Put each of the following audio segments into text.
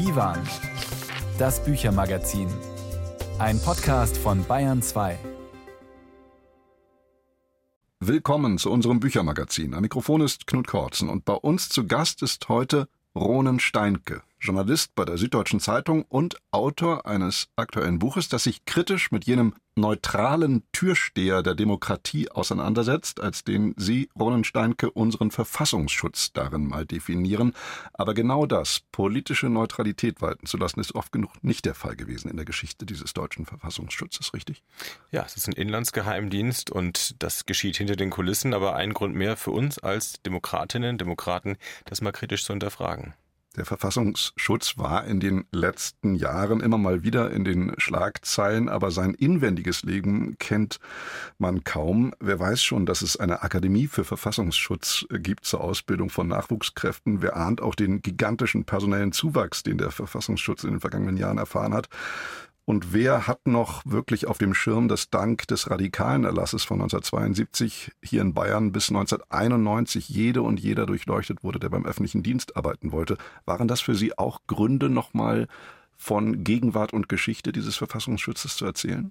Divan, das Büchermagazin. Ein Podcast von Bayern 2. Willkommen zu unserem Büchermagazin. Am Mikrofon ist Knut Kortzen und bei uns zu Gast ist heute Ronen Steinke. Journalist bei der Süddeutschen Zeitung und Autor eines aktuellen Buches, das sich kritisch mit jenem neutralen Türsteher der Demokratie auseinandersetzt, als den Sie, Ronen Steinke, unseren Verfassungsschutz darin mal definieren. Aber genau das, politische Neutralität walten zu lassen, ist oft genug nicht der Fall gewesen in der Geschichte dieses deutschen Verfassungsschutzes, richtig? Ja, es ist ein Inlandsgeheimdienst und das geschieht hinter den Kulissen, aber ein Grund mehr für uns als Demokratinnen, Demokraten, das mal kritisch zu hinterfragen. Der Verfassungsschutz war in den letzten Jahren immer mal wieder in den Schlagzeilen, aber sein inwendiges Leben kennt man kaum. Wer weiß schon, dass es eine Akademie für Verfassungsschutz gibt zur Ausbildung von Nachwuchskräften? Wer ahnt auch den gigantischen personellen Zuwachs, den der Verfassungsschutz in den vergangenen Jahren erfahren hat? Und wer hat noch wirklich auf dem Schirm, dass dank des radikalen Erlasses von 1972 hier in Bayern bis 1991 jede und jeder durchleuchtet wurde, der beim öffentlichen Dienst arbeiten wollte? Waren das für Sie auch Gründe, nochmal von Gegenwart und Geschichte dieses Verfassungsschutzes zu erzählen?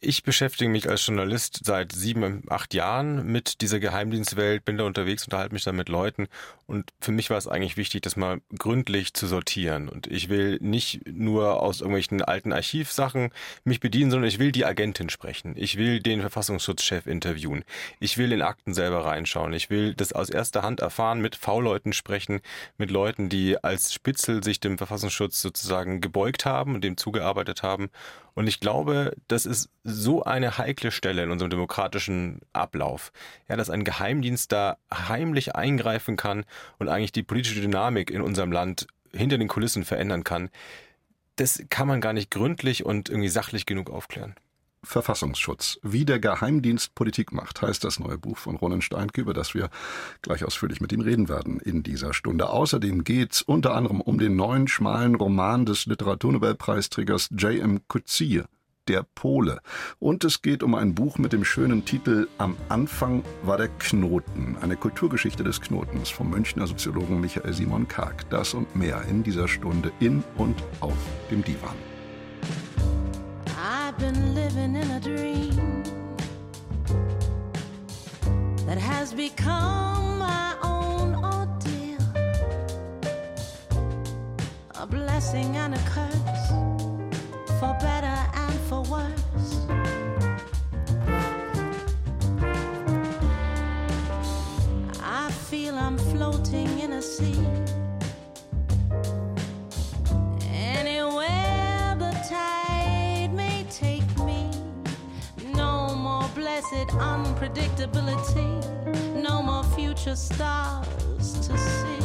Ich beschäftige mich als Journalist seit sieben, acht Jahren mit dieser Geheimdienstwelt, bin da unterwegs, unterhalte mich da mit Leuten und für mich war es eigentlich wichtig, das mal gründlich zu sortieren. Und ich will nicht nur aus irgendwelchen alten Archivsachen mich bedienen, sondern ich will die Agentin sprechen. Ich will den Verfassungsschutzchef interviewen. Ich will in Akten selber reinschauen. Ich will das aus erster Hand erfahren, mit V-Leuten sprechen, mit Leuten, die als Spitzel sich dem Verfassungsschutz sozusagen gebeugt haben und dem zugearbeitet haben. Und ich glaube, das ist so eine heikle Stelle in unserem demokratischen Ablauf, ja, dass ein Geheimdienst da heimlich eingreifen kann und eigentlich die politische Dynamik in unserem Land hinter den Kulissen verändern kann. Das kann man gar nicht gründlich und irgendwie sachlich genug aufklären. Verfassungsschutz. Wie der Geheimdienst Politik macht, heißt das neue Buch von Ronen Steinke, über das wir gleich ausführlich mit ihm reden werden in dieser Stunde. Außerdem geht's unter anderem um den neuen schmalen Roman des Literaturnobelpreisträgers J.M. Coetzee, der Pole. Und es geht um ein Buch mit dem schönen Titel Am Anfang war der Knoten, eine Kulturgeschichte des Knotens vom Münchner Soziologen Michael Simon Karg. Das und mehr in dieser Stunde in und auf dem Divan. I've been living in a dream that has become my own ordeal. A blessing and a curse for better and for worse. I feel I'm floating in a sea. Blessed unpredictability. No more future stars to see.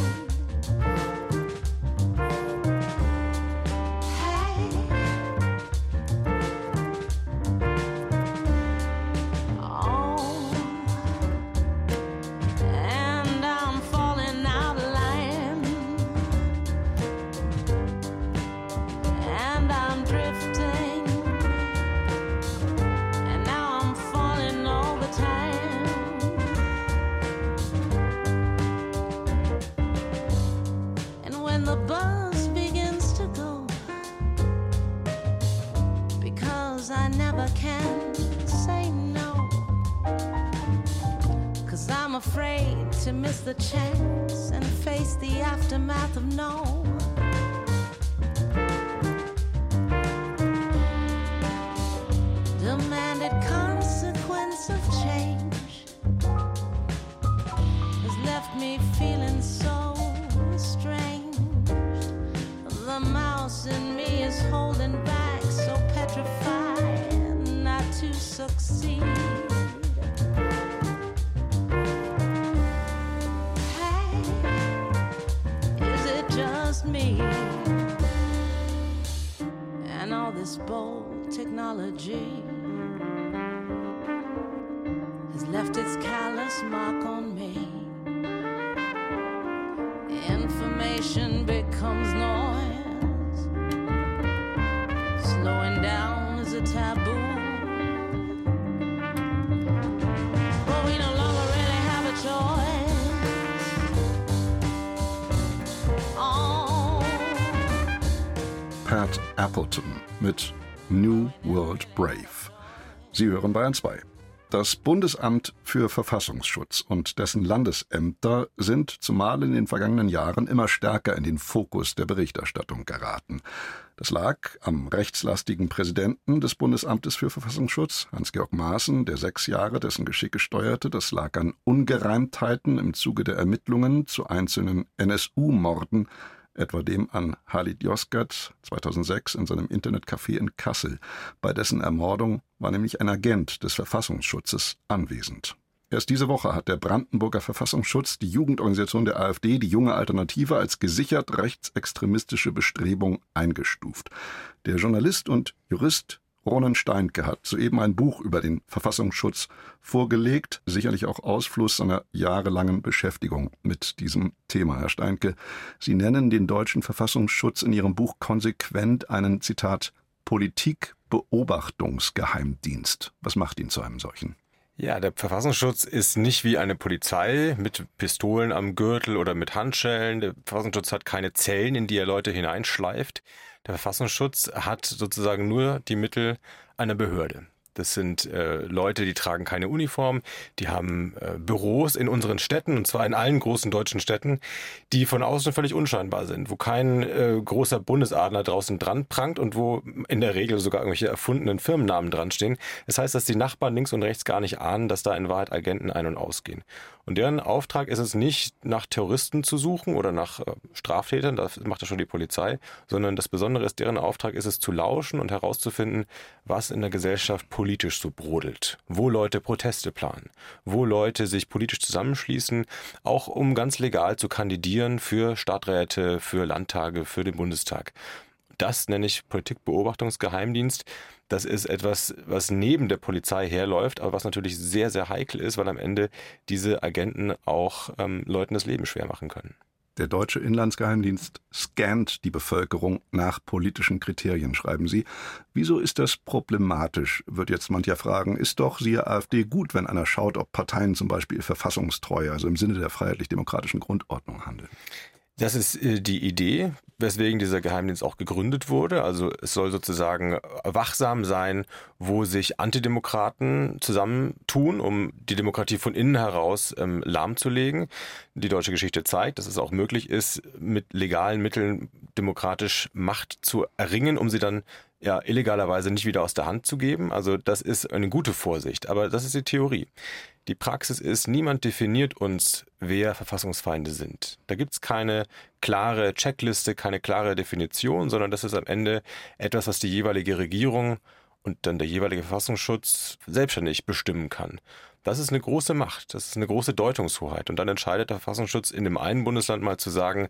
Miss the chance and face the aftermath of no. Pat Appleton mit New World Brave. Sie hören Bayern 2. Das Bundesamt für Verfassungsschutz und dessen Landesämter sind zumal in den vergangenen Jahren immer stärker in den Fokus der Berichterstattung geraten. Das lag am rechtslastigen Präsidenten des Bundesamtes für Verfassungsschutz, Hans-Georg Maaßen, der sechs Jahre dessen Geschicke steuerte. Das lag an Ungereimtheiten im Zuge der Ermittlungen zu einzelnen NSU-Morden, etwa dem an Halid Yozgat 2006 in seinem Internetcafé in Kassel. Bei dessen Ermordung war nämlich ein Agent des Verfassungsschutzes anwesend. Erst diese Woche hat der Brandenburger Verfassungsschutz die Jugendorganisation der AfD, die junge Alternative, als gesichert rechtsextremistische Bestrebung eingestuft. Der Journalist und Jurist Ronen Steinke hat soeben ein Buch über den Verfassungsschutz vorgelegt, sicherlich auch Ausfluss seiner jahrelangen Beschäftigung mit diesem Thema. Herr Steinke, Sie nennen den deutschen Verfassungsschutz in Ihrem Buch konsequent einen, Zitat, Politikbeobachtungsgeheimdienst. Was macht ihn zu einem solchen? Ja, der Verfassungsschutz ist nicht wie eine Polizei mit Pistolen am Gürtel oder mit Handschellen. Der Verfassungsschutz hat keine Zellen, in die er Leute hineinschleift. Der Verfassungsschutz hat sozusagen nur die Mittel einer Behörde. Das sind äh, Leute, die tragen keine Uniform, die haben äh, Büros in unseren Städten, und zwar in allen großen deutschen Städten, die von außen völlig unscheinbar sind, wo kein äh, großer Bundesadler draußen dran prangt und wo in der Regel sogar irgendwelche erfundenen Firmennamen dran stehen. Das heißt, dass die Nachbarn links und rechts gar nicht ahnen, dass da in Wahrheit Agenten ein- und ausgehen. Und deren Auftrag ist es nicht, nach Terroristen zu suchen oder nach äh, Straftätern, das macht ja schon die Polizei, sondern das Besondere ist, deren Auftrag ist es zu lauschen und herauszufinden, was in der Gesellschaft politisch so brodelt, wo Leute Proteste planen, wo Leute sich politisch zusammenschließen, auch um ganz legal zu kandidieren für Stadträte, für Landtage, für den Bundestag. Das nenne ich Politikbeobachtungsgeheimdienst. Das ist etwas, was neben der Polizei herläuft, aber was natürlich sehr, sehr heikel ist, weil am Ende diese Agenten auch ähm, Leuten das Leben schwer machen können. Der deutsche Inlandsgeheimdienst scannt die Bevölkerung nach politischen Kriterien, schreiben Sie. Wieso ist das problematisch, wird jetzt mancher fragen. Ist doch, siehe AfD, gut, wenn einer schaut, ob Parteien zum Beispiel verfassungstreu, also im Sinne der freiheitlich-demokratischen Grundordnung handeln. Das ist äh, die Idee, weswegen dieser Geheimdienst auch gegründet wurde. Also es soll sozusagen wachsam sein, wo sich Antidemokraten zusammentun, um die Demokratie von innen heraus ähm, lahmzulegen. Die deutsche Geschichte zeigt, dass es auch möglich ist, mit legalen Mitteln demokratisch Macht zu erringen, um sie dann ja illegalerweise nicht wieder aus der Hand zu geben. Also das ist eine gute Vorsicht, aber das ist die Theorie. Die Praxis ist, niemand definiert uns, wer Verfassungsfeinde sind. Da gibt es keine klare Checkliste, keine klare Definition, sondern das ist am Ende etwas, was die jeweilige Regierung und dann der jeweilige Verfassungsschutz selbstständig bestimmen kann. Das ist eine große Macht, das ist eine große Deutungshoheit. Und dann entscheidet der Verfassungsschutz in dem einen Bundesland mal zu sagen,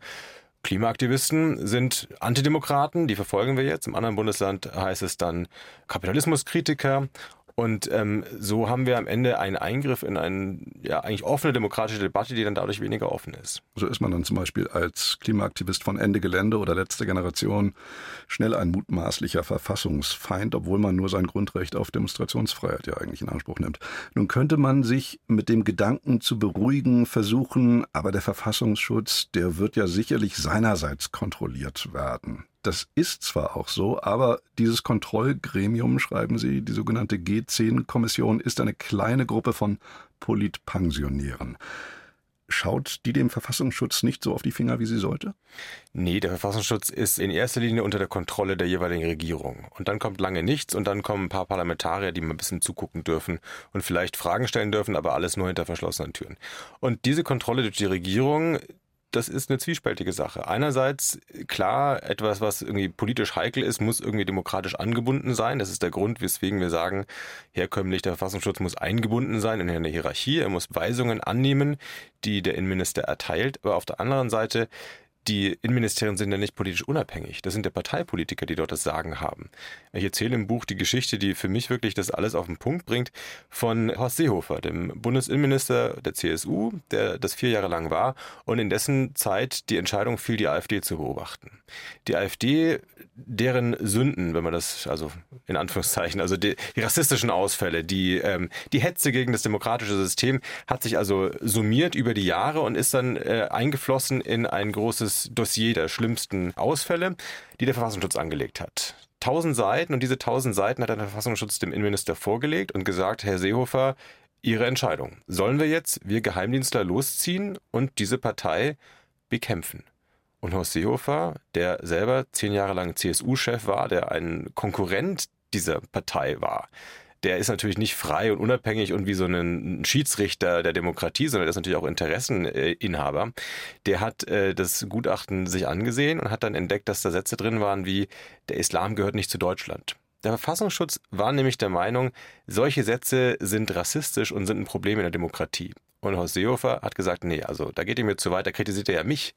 Klimaaktivisten sind Antidemokraten, die verfolgen wir jetzt. Im anderen Bundesland heißt es dann Kapitalismuskritiker und ähm, so haben wir am Ende einen Eingriff in eine ja, eigentlich offene demokratische Debatte, die dann dadurch weniger offen ist. So ist man dann zum Beispiel als Klimaaktivist von Ende Gelände oder letzter Generation schnell ein mutmaßlicher Verfassungsfeind, obwohl man nur sein Grundrecht auf Demonstrationsfreiheit ja eigentlich in Anspruch nimmt. Nun könnte man sich mit dem Gedanken zu beruhigen versuchen, aber der Verfassungsschutz, der wird ja sicherlich seinerseits kontrolliert werden. Das ist zwar auch so, aber dieses Kontrollgremium, schreiben Sie, die sogenannte G10-Kommission, ist eine kleine Gruppe von Politpensionären. Schaut die dem Verfassungsschutz nicht so auf die Finger, wie sie sollte? Nee, der Verfassungsschutz ist in erster Linie unter der Kontrolle der jeweiligen Regierung. Und dann kommt lange nichts und dann kommen ein paar Parlamentarier, die mal ein bisschen zugucken dürfen und vielleicht Fragen stellen dürfen, aber alles nur hinter verschlossenen Türen. Und diese Kontrolle durch die Regierung, das ist eine zwiespältige Sache. Einerseits, klar, etwas, was irgendwie politisch heikel ist, muss irgendwie demokratisch angebunden sein. Das ist der Grund, weswegen wir sagen, herkömmlich der Verfassungsschutz muss eingebunden sein in eine Hierarchie. Er muss Weisungen annehmen, die der Innenminister erteilt. Aber auf der anderen Seite die Innenministerien sind ja nicht politisch unabhängig. Das sind ja Parteipolitiker, die dort das Sagen haben. Ich erzähle im Buch die Geschichte, die für mich wirklich das alles auf den Punkt bringt, von Horst Seehofer, dem Bundesinnenminister der CSU, der das vier Jahre lang war und in dessen Zeit die Entscheidung fiel, die AfD zu beobachten. Die AfD, deren Sünden, wenn man das, also in Anführungszeichen, also die, die rassistischen Ausfälle, die, ähm, die Hetze gegen das demokratische System, hat sich also summiert über die Jahre und ist dann äh, eingeflossen in ein großes großes Dossier der schlimmsten Ausfälle, die der Verfassungsschutz angelegt hat. Tausend Seiten und diese tausend Seiten hat der Verfassungsschutz dem Innenminister vorgelegt und gesagt, Herr Seehofer, Ihre Entscheidung. Sollen wir jetzt, wir Geheimdienstler, losziehen und diese Partei bekämpfen? Und Horst Seehofer, der selber zehn Jahre lang CSU-Chef war, der ein Konkurrent dieser Partei war, der ist natürlich nicht frei und unabhängig und wie so ein Schiedsrichter der Demokratie, sondern der ist natürlich auch Interesseninhaber. Der hat äh, das Gutachten sich angesehen und hat dann entdeckt, dass da Sätze drin waren wie, der Islam gehört nicht zu Deutschland. Der Verfassungsschutz war nämlich der Meinung, solche Sätze sind rassistisch und sind ein Problem in der Demokratie. Und Horst Seehofer hat gesagt, nee, also da geht ihr mir zu weit, da kritisiert er ja mich.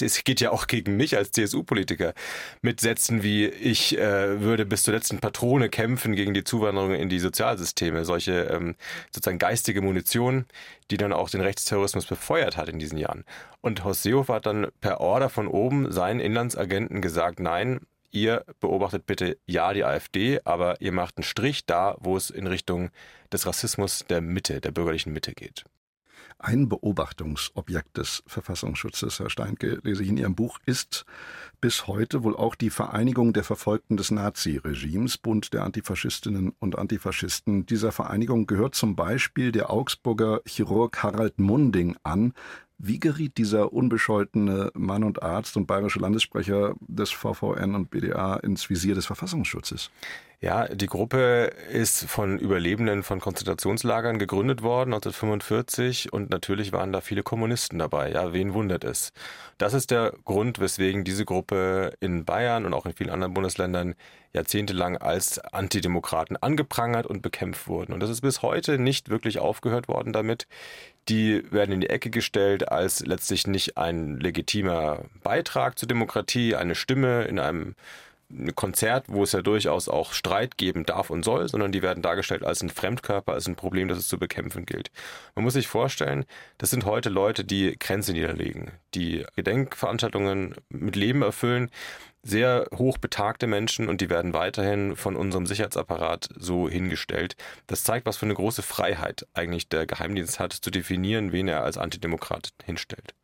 Das geht ja auch gegen mich als CSU-Politiker mit Sätzen wie, ich äh, würde bis zur letzten Patrone kämpfen gegen die Zuwanderung in die Sozialsysteme. Solche ähm, sozusagen geistige Munition, die dann auch den Rechtsterrorismus befeuert hat in diesen Jahren. Und Horst Seehofer hat dann per Order von oben seinen Inlandsagenten gesagt, nein, ihr beobachtet bitte ja die AfD, aber ihr macht einen Strich da, wo es in Richtung des Rassismus der Mitte, der bürgerlichen Mitte geht. Ein Beobachtungsobjekt des Verfassungsschutzes, Herr Steinke, lese ich in Ihrem Buch, ist bis heute wohl auch die Vereinigung der Verfolgten des Naziregimes, Bund der Antifaschistinnen und Antifaschisten. Dieser Vereinigung gehört zum Beispiel der Augsburger Chirurg Harald Munding an, wie geriet dieser unbescholtene Mann und Arzt und bayerische Landessprecher des VVN und BDA ins Visier des Verfassungsschutzes? Ja, die Gruppe ist von Überlebenden von Konzentrationslagern gegründet worden 1945 und natürlich waren da viele Kommunisten dabei. Ja, wen wundert es? Das ist der Grund, weswegen diese Gruppe in Bayern und auch in vielen anderen Bundesländern jahrzehntelang als Antidemokraten angeprangert und bekämpft wurden. Und das ist bis heute nicht wirklich aufgehört worden damit. Die werden in die Ecke gestellt als letztlich nicht ein legitimer Beitrag zur Demokratie, eine Stimme in einem Konzert, wo es ja durchaus auch Streit geben darf und soll, sondern die werden dargestellt als ein Fremdkörper, als ein Problem, das es zu bekämpfen gilt. Man muss sich vorstellen, das sind heute Leute, die Grenzen niederlegen, die Gedenkveranstaltungen mit Leben erfüllen, sehr hoch betagte Menschen und die werden weiterhin von unserem Sicherheitsapparat so hingestellt. Das zeigt, was für eine große Freiheit eigentlich der Geheimdienst hat, zu definieren, wen er als Antidemokrat hinstellt.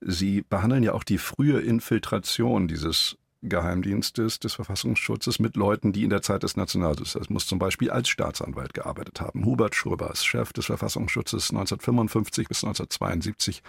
Sie behandeln ja auch die frühe Infiltration dieses Geheimdienstes des Verfassungsschutzes mit Leuten, die in der Zeit des Nationalsozialismus zum Beispiel als Staatsanwalt gearbeitet haben. Hubert Schurbers, Chef des Verfassungsschutzes 1955 bis 1972,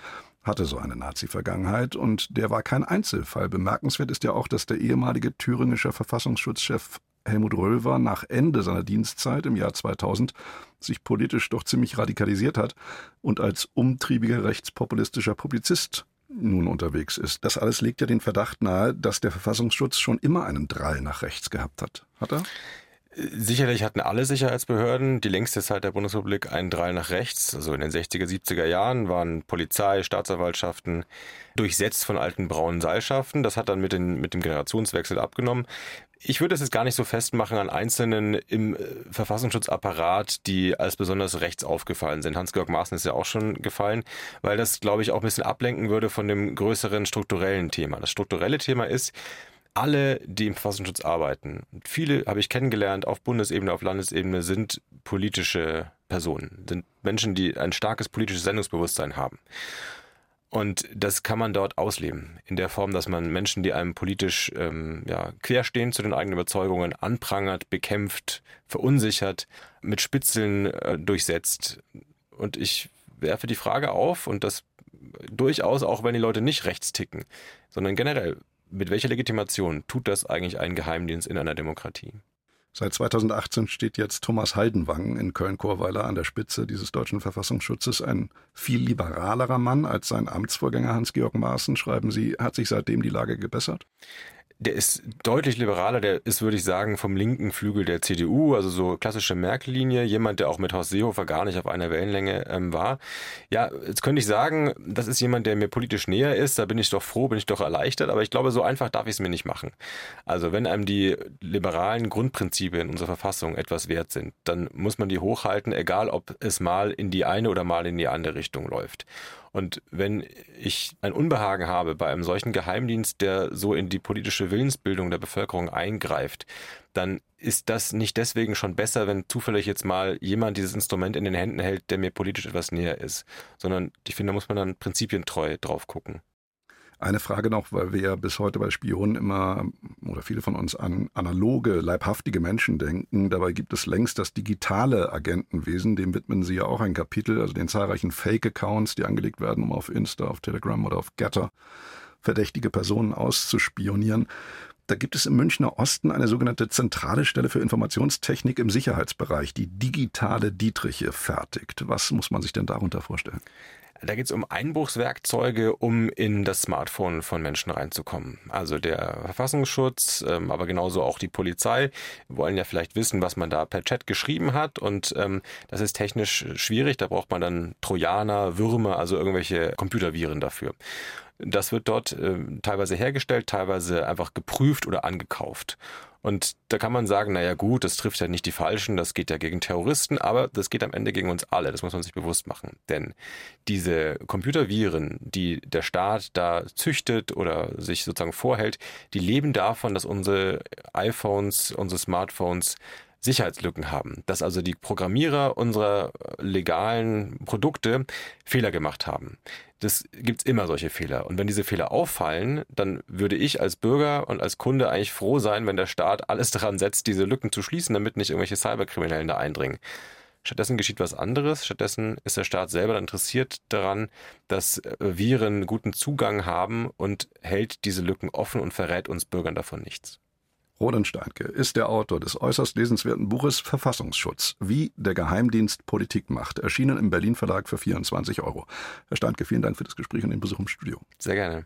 hatte so eine Nazi-Vergangenheit und der war kein Einzelfall. Bemerkenswert ist ja auch, dass der ehemalige thüringische Verfassungsschutzchef Helmut Röver nach Ende seiner Dienstzeit im Jahr 2000 sich politisch doch ziemlich radikalisiert hat und als umtriebiger rechtspopulistischer Publizist nun unterwegs ist. Das alles legt ja den Verdacht nahe, dass der Verfassungsschutz schon immer einen Drall nach rechts gehabt hat. Hat er? Sicherlich hatten alle Sicherheitsbehörden die längste Zeit der Bundesrepublik einen Drall nach rechts. Also in den 60er, 70er Jahren waren Polizei, Staatsanwaltschaften durchsetzt von alten braunen Seilschaften. Das hat dann mit, den, mit dem Generationswechsel abgenommen. Ich würde es jetzt gar nicht so festmachen an Einzelnen im äh, Verfassungsschutzapparat, die als besonders rechts aufgefallen sind. Hans-Georg Maaßen ist ja auch schon gefallen, weil das, glaube ich, auch ein bisschen ablenken würde von dem größeren strukturellen Thema. Das strukturelle Thema ist, alle, die im Verfassungsschutz arbeiten, viele habe ich kennengelernt auf Bundesebene, auf Landesebene, sind politische Personen, sind Menschen, die ein starkes politisches Sendungsbewusstsein haben. Und das kann man dort ausleben. In der Form, dass man Menschen, die einem politisch ähm, ja, querstehen zu den eigenen Überzeugungen, anprangert, bekämpft, verunsichert, mit Spitzeln äh, durchsetzt. Und ich werfe die Frage auf, und das durchaus auch, wenn die Leute nicht rechts ticken, sondern generell, mit welcher Legitimation tut das eigentlich ein Geheimdienst in einer Demokratie? Seit 2018 steht jetzt Thomas Haldenwang in Köln-Korweiler an der Spitze dieses deutschen Verfassungsschutzes. Ein viel liberalerer Mann als sein Amtsvorgänger Hans-Georg Maaßen, schreiben Sie. Hat sich seitdem die Lage gebessert? Der ist deutlich liberaler, der ist, würde ich sagen, vom linken Flügel der CDU, also so klassische Merkel-Linie, jemand, der auch mit Horst Seehofer gar nicht auf einer Wellenlänge ähm, war. Ja, jetzt könnte ich sagen, das ist jemand, der mir politisch näher ist, da bin ich doch froh, bin ich doch erleichtert, aber ich glaube, so einfach darf ich es mir nicht machen. Also wenn einem die liberalen Grundprinzipien unserer Verfassung etwas wert sind, dann muss man die hochhalten, egal ob es mal in die eine oder mal in die andere Richtung läuft. Und wenn ich ein Unbehagen habe bei einem solchen Geheimdienst, der so in die politische Willensbildung der Bevölkerung eingreift, dann ist das nicht deswegen schon besser, wenn zufällig jetzt mal jemand dieses Instrument in den Händen hält, der mir politisch etwas näher ist, sondern ich finde, da muss man dann prinzipientreu drauf gucken. Eine Frage noch, weil wir ja bis heute bei Spionen immer oder viele von uns an analoge, leibhaftige Menschen denken. Dabei gibt es längst das digitale Agentenwesen. Dem widmen Sie ja auch ein Kapitel, also den zahlreichen Fake-Accounts, die angelegt werden, um auf Insta, auf Telegram oder auf Getter verdächtige Personen auszuspionieren. Da gibt es im Münchner Osten eine sogenannte zentrale Stelle für Informationstechnik im Sicherheitsbereich, die digitale Dietriche fertigt. Was muss man sich denn darunter vorstellen? Da geht es um Einbruchswerkzeuge, um in das Smartphone von Menschen reinzukommen. Also der Verfassungsschutz, ähm, aber genauso auch die Polizei wollen ja vielleicht wissen, was man da per Chat geschrieben hat. Und ähm, das ist technisch schwierig. Da braucht man dann Trojaner, Würmer, also irgendwelche Computerviren dafür. Das wird dort äh, teilweise hergestellt, teilweise einfach geprüft oder angekauft. Und da kann man sagen, naja gut, das trifft ja nicht die Falschen, das geht ja gegen Terroristen, aber das geht am Ende gegen uns alle, das muss man sich bewusst machen. Denn diese Computerviren, die der Staat da züchtet oder sich sozusagen vorhält, die leben davon, dass unsere iPhones, unsere Smartphones Sicherheitslücken haben, dass also die Programmierer unserer legalen Produkte Fehler gemacht haben. Das gibt's immer solche Fehler. Und wenn diese Fehler auffallen, dann würde ich als Bürger und als Kunde eigentlich froh sein, wenn der Staat alles daran setzt, diese Lücken zu schließen, damit nicht irgendwelche Cyberkriminellen da eindringen. Stattdessen geschieht was anderes. Stattdessen ist der Staat selber interessiert daran, dass Viren guten Zugang haben und hält diese Lücken offen und verrät uns Bürgern davon nichts. Roland Steinke ist der Autor des äußerst lesenswerten Buches Verfassungsschutz, wie der Geheimdienst Politik macht, erschienen im Berlin Verlag für 24 Euro. Herr Steinke, vielen Dank für das Gespräch und den Besuch im Studio. Sehr gerne.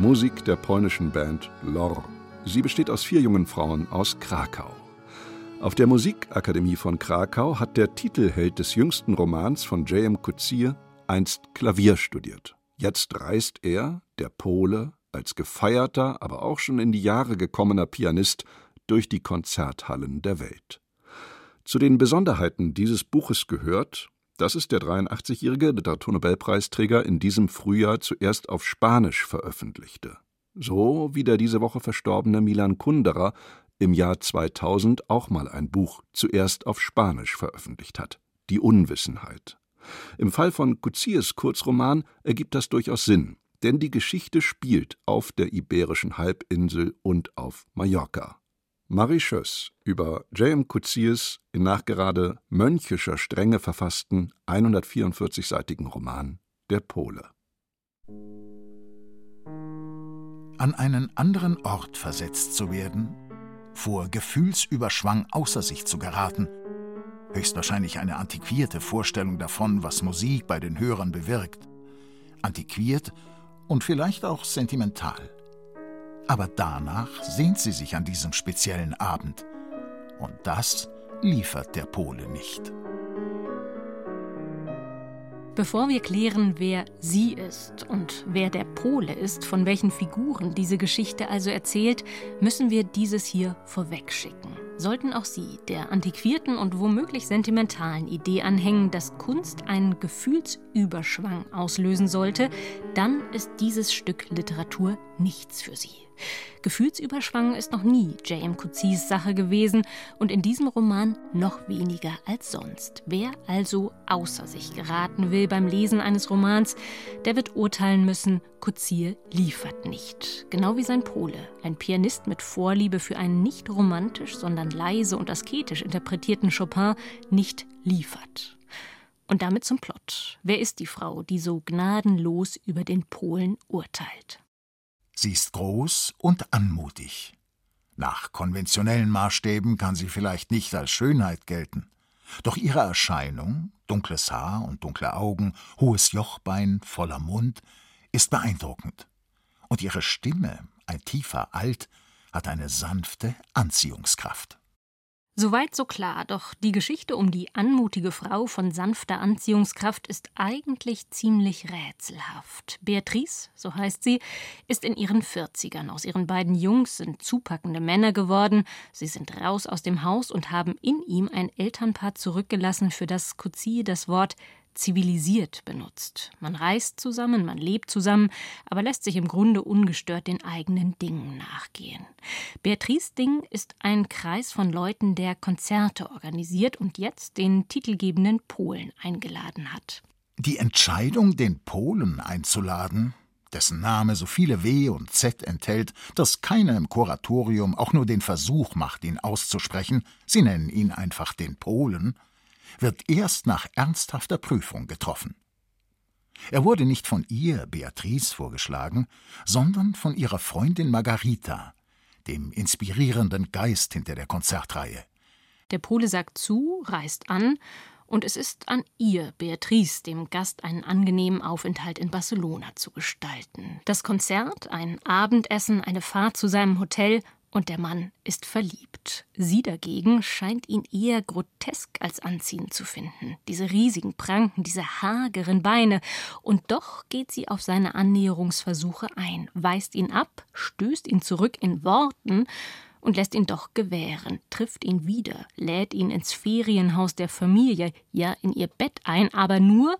Musik der polnischen Band Lor. Sie besteht aus vier jungen Frauen aus Krakau. Auf der Musikakademie von Krakau hat der Titelheld des jüngsten Romans von J.M. Kuzir einst Klavier studiert. Jetzt reist er, der Pole, als gefeierter, aber auch schon in die Jahre gekommener Pianist durch die Konzerthallen der Welt. Zu den Besonderheiten dieses Buches gehört, dass es der 83-jährige Literaturnobelpreisträger in diesem Frühjahr zuerst auf Spanisch veröffentlichte. So wie der diese Woche verstorbene Milan Kundera im Jahr 2000 auch mal ein Buch zuerst auf Spanisch veröffentlicht hat. Die Unwissenheit. Im Fall von Coetzee Kurzroman ergibt das durchaus Sinn, denn die Geschichte spielt auf der Iberischen Halbinsel und auf Mallorca. Marie Schöss über J.M. Coetzee in nachgerade mönchischer Strenge verfassten 144-seitigen Roman Der Pole. An einen anderen Ort versetzt zu werden, vor Gefühlsüberschwang außer sich zu geraten, höchstwahrscheinlich eine antiquierte Vorstellung davon, was Musik bei den Hörern bewirkt. Antiquiert und vielleicht auch sentimental. Aber danach sehnt sie sich an diesem speziellen Abend. Und das liefert der Pole nicht. Bevor wir klären, wer sie ist und wer der Pole ist, von welchen Figuren diese Geschichte also erzählt, müssen wir dieses hier vorwegschicken. Sollten auch Sie der antiquierten und womöglich sentimentalen Idee anhängen, dass Kunst einen Gefühlsüberschwang auslösen sollte, dann ist dieses Stück Literatur nichts für Sie. Gefühlsüberschwang ist noch nie J.M. Coetzee Sache gewesen und in diesem Roman noch weniger als sonst. Wer also außer sich geraten will beim Lesen eines Romans, der wird urteilen müssen, Coetzee liefert nicht. Genau wie sein Pole, ein Pianist mit Vorliebe für einen nicht romantisch, sondern leise und asketisch interpretierten Chopin nicht liefert. Und damit zum Plot. Wer ist die Frau, die so gnadenlos über den Polen urteilt? Sie ist groß und anmutig. Nach konventionellen Maßstäben kann sie vielleicht nicht als Schönheit gelten. Doch ihre Erscheinung, dunkles Haar und dunkle Augen, hohes Jochbein, voller Mund, ist beeindruckend. Und ihre Stimme, ein tiefer Alt, hat eine sanfte Anziehungskraft. Soweit so klar, doch die Geschichte um die anmutige Frau von sanfter Anziehungskraft ist eigentlich ziemlich rätselhaft. Beatrice, so heißt sie, ist in ihren Vierzigern. Aus ihren beiden Jungs sind zupackende Männer geworden. Sie sind raus aus dem Haus und haben in ihm ein Elternpaar zurückgelassen, für das Coetzee das Wort zivilisiert benutzt. Man reist zusammen, man lebt zusammen, aber lässt sich im Grunde ungestört den eigenen Dingen nachgehen. Beatrice Ding ist ein Kreis von Leuten, der Konzerte organisiert und jetzt den titelgebenden Polen eingeladen hat. Die Entscheidung, den Polen einzuladen, dessen Name so viele W und Z enthält, dass keiner im Kuratorium auch nur den Versuch macht, ihn auszusprechen, sie nennen ihn einfach den Polen, wird erst nach ernsthafter Prüfung getroffen. Er wurde nicht von ihr, Beatrice, vorgeschlagen, sondern von ihrer Freundin Margarita, dem inspirierenden Geist hinter der Konzertreihe. Der Pole sagt zu, reist an, und es ist an ihr, Beatrice, dem Gast einen angenehmen Aufenthalt in Barcelona zu gestalten. Das Konzert, ein Abendessen, eine Fahrt zu seinem Hotel und der Mann ist verliebt. Sie dagegen scheint ihn eher grotesk als anziehend zu finden. Diese riesigen Pranken, diese hageren Beine. Und doch geht sie auf seine Annäherungsversuche ein, weist ihn ab, stößt ihn zurück in Worten und lässt ihn doch gewähren, trifft ihn wieder, lädt ihn ins Ferienhaus der Familie, ja in ihr Bett ein, aber nur,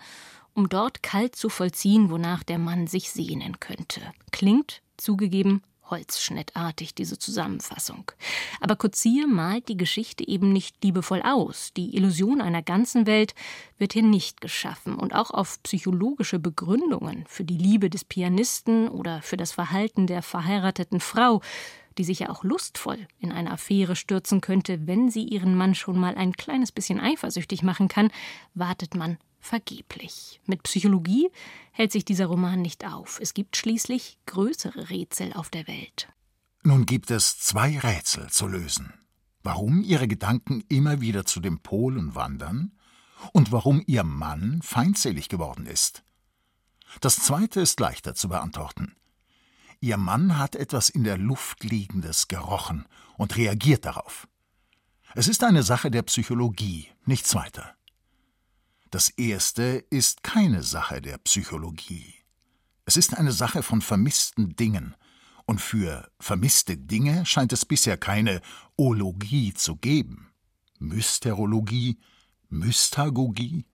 um dort kalt zu vollziehen, wonach der Mann sich sehnen könnte. Klingt, zugegeben, holzschnittartig, diese Zusammenfassung. Aber Coetzee malt die Geschichte eben nicht liebevoll aus. Die Illusion einer ganzen Welt wird hier nicht geschaffen und auch auf psychologische Begründungen für die Liebe des Pianisten oder für das Verhalten der verheirateten Frau, die sich ja auch lustvoll in eine Affäre stürzen könnte, wenn sie ihren Mann schon mal ein kleines bisschen eifersüchtig machen kann, wartet man vergeblich. Mit Psychologie hält sich dieser Roman nicht auf. Es gibt schließlich größere Rätsel auf der Welt. Nun gibt es zwei Rätsel zu lösen. Warum ihre Gedanken immer wieder zu dem Polen wandern und warum ihr Mann feindselig geworden ist. Das zweite ist leichter zu beantworten. Ihr Mann hat etwas in der Luft Liegendes gerochen und reagiert darauf. Es ist eine Sache der Psychologie, nichts weiter. Das erste ist keine Sache der Psychologie. Es ist eine Sache von vermissten Dingen, und für vermisste Dinge scheint es bisher keine Ologie zu geben. Mysterologie, Mystagogie?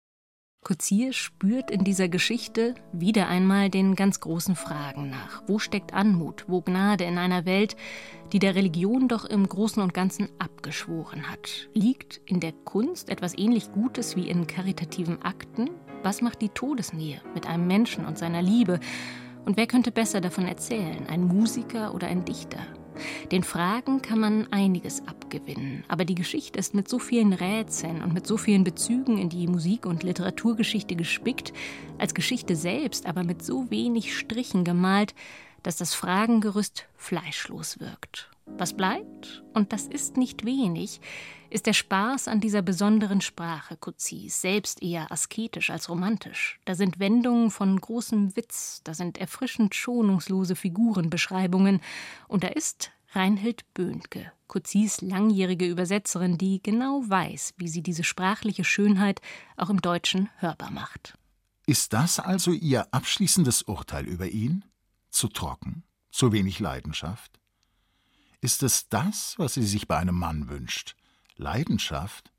Coetzee spürt in dieser Geschichte wieder einmal den ganz großen Fragen nach. Wo steckt Anmut, wo Gnade in einer Welt, die der Religion doch im Großen und Ganzen abgeschworen hat? Liegt in der Kunst etwas ähnlich Gutes wie in karitativen Akten? Was macht die Todesnähe mit einem Menschen und seiner Liebe? Und wer könnte besser davon erzählen, ein Musiker oder ein Dichter? Den Fragen kann man einiges abgewinnen, aber die Geschichte ist mit so vielen Rätseln und mit so vielen Bezügen in die Musik- und Literaturgeschichte gespickt, als Geschichte selbst aber mit so wenig Strichen gemalt, dass das Fragengerüst fleischlos wirkt. Was bleibt, und das ist nicht wenig, ist der Spaß an dieser besonderen Sprache Kuzis, selbst eher asketisch als romantisch. Da sind Wendungen von großem Witz, da sind erfrischend schonungslose Figurenbeschreibungen, und da ist Reinhild Böhnke, Kuzis langjährige Übersetzerin, die genau weiß, wie sie diese sprachliche Schönheit auch im Deutschen hörbar macht. Ist das also Ihr abschließendes Urteil über ihn? Zu trocken? Zu wenig Leidenschaft? Ist es das, was sie sich bei einem Mann wünscht? Leidenschaft?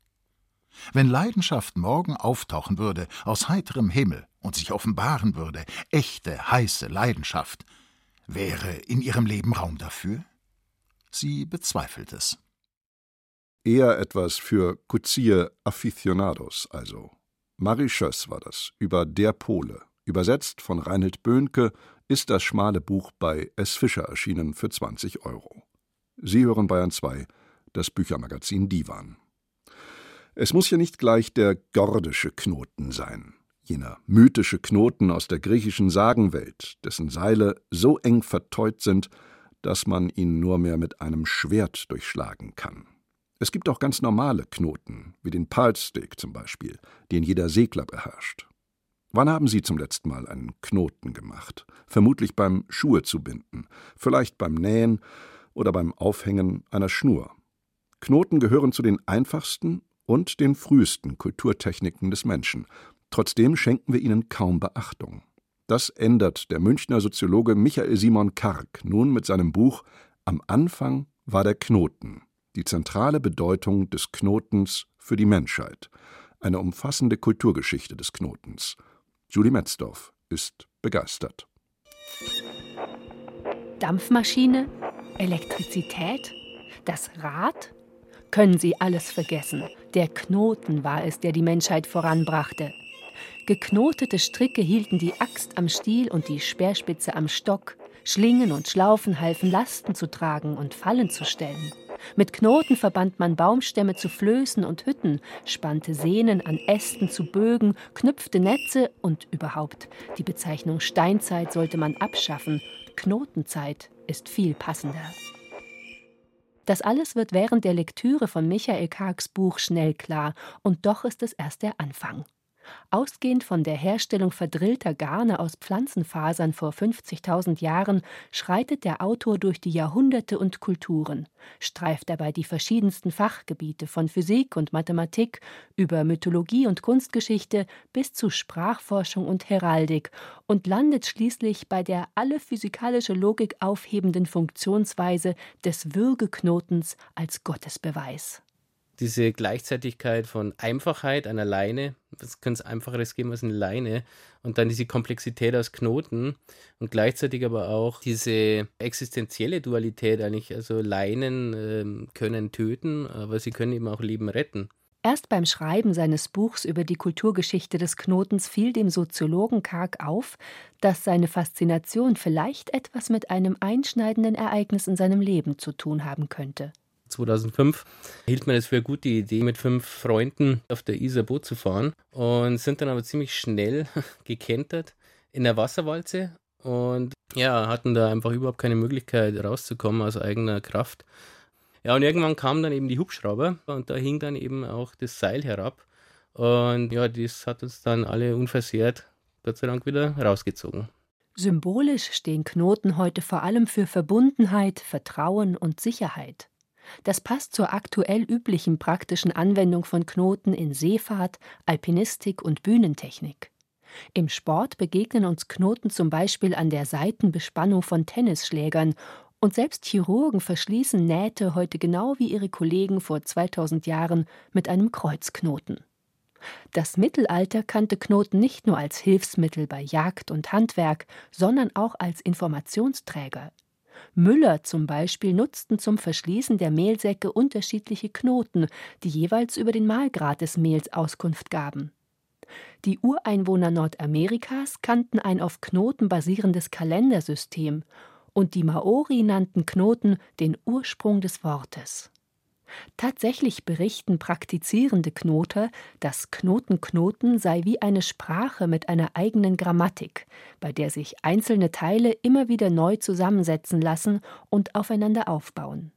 Wenn Leidenschaft morgen auftauchen würde aus heiterem Himmel und sich offenbaren würde, echte, heiße Leidenschaft, wäre in ihrem Leben Raum dafür? Sie bezweifelt es. Eher etwas für Kuzier Aficionados also. Marie Schöss war das, über Der Pole. Übersetzt von Reinhild Böhnke ist das schmale Buch bei S. Fischer erschienen für 20 Euro. Sie hören Bayern 2, das Büchermagazin Divan. Es muss ja nicht gleich der gordische Knoten sein, jener mythische Knoten aus der griechischen Sagenwelt, dessen Seile so eng verteut sind, dass man ihn nur mehr mit einem Schwert durchschlagen kann. Es gibt auch ganz normale Knoten, wie den Palstick zum Beispiel, den jeder Segler beherrscht. Wann haben Sie zum letzten Mal einen Knoten gemacht? Vermutlich beim Schuhe zu binden, vielleicht beim Nähen oder beim Aufhängen einer Schnur. Knoten gehören zu den einfachsten und den frühesten Kulturtechniken des Menschen. Trotzdem schenken wir ihnen kaum Beachtung. Das ändert der Münchner Soziologe Michael Simon Karg nun mit seinem Buch Am Anfang war der Knoten. Die zentrale Bedeutung des Knotens für die Menschheit. Eine umfassende Kulturgeschichte des Knotens. Julie Metzdorf ist begeistert. Dampfmaschine, Elektrizität, das Rad? Können Sie alles vergessen. Der Knoten war es, der die Menschheit voranbrachte. Geknotete Stricke hielten die Axt am Stiel und die Speerspitze am Stock. Schlingen und Schlaufen halfen Lasten zu tragen und Fallen zu stellen. Mit Knoten verband man Baumstämme zu Flößen und Hütten, spannte Sehnen an Ästen zu Bögen, knüpfte Netze und überhaupt. Die Bezeichnung Steinzeit sollte man abschaffen. Knotenzeit ist viel passender. Das alles wird während der Lektüre von Michael Kargs Buch schnell klar, und doch ist es erst der Anfang. Ausgehend von der Herstellung verdrillter Garne aus Pflanzenfasern vor 50.000 Jahren schreitet der Autor durch die Jahrhunderte und Kulturen, streift dabei die verschiedensten Fachgebiete von Physik und Mathematik über Mythologie und Kunstgeschichte bis zu Sprachforschung und Heraldik und landet schließlich bei der alle physikalische Logik aufhebenden Funktionsweise des Würgeknotens als Gottesbeweis diese Gleichzeitigkeit von Einfachheit einer Leine, was könnte es einfacheres geben als eine Leine, und dann diese Komplexität aus Knoten und gleichzeitig aber auch diese existenzielle Dualität eigentlich. Also Leinen äh, können töten, aber sie können eben auch Leben retten. Erst beim Schreiben seines Buchs über die Kulturgeschichte des Knotens fiel dem Soziologen Karg auf, dass seine Faszination vielleicht etwas mit einem einschneidenden Ereignis in seinem Leben zu tun haben könnte. 2005 hielt man es für eine gute Idee, mit fünf Freunden auf der Isar Boot zu fahren und sind dann aber ziemlich schnell gekentert in der Wasserwalze und ja, hatten da einfach überhaupt keine Möglichkeit rauszukommen aus eigener Kraft. Ja, und irgendwann kamen dann eben die Hubschrauber und da hing dann eben auch das Seil herab. Und ja, das hat uns dann alle unversehrt, Gott sei Dank, wieder rausgezogen. Symbolisch stehen Knoten heute vor allem für Verbundenheit, Vertrauen und Sicherheit. Das passt zur aktuell üblichen praktischen Anwendung von Knoten in Seefahrt, Alpinistik und Bühnentechnik. Im Sport begegnen uns Knoten zum Beispiel an der Seitenbespannung von Tennisschlägern und selbst Chirurgen verschließen Nähte heute genau wie ihre Kollegen vor 2000 Jahren mit einem Kreuzknoten. Das Mittelalter kannte Knoten nicht nur als Hilfsmittel bei Jagd und Handwerk, sondern auch als Informationsträger. Müller zum Beispiel nutzten zum Verschließen der Mehlsäcke unterschiedliche Knoten, die jeweils über den Mahlgrad des Mehls Auskunft gaben. Die Ureinwohner Nordamerikas kannten ein auf Knoten basierendes Kalendersystem, und die Maori nannten Knoten den Ursprung des Wortes. Tatsächlich berichten praktizierende Knoter, dass Knotenknoten sei wie eine Sprache mit einer eigenen Grammatik, bei der sich einzelne Teile immer wieder neu zusammensetzen lassen und aufeinander aufbauen.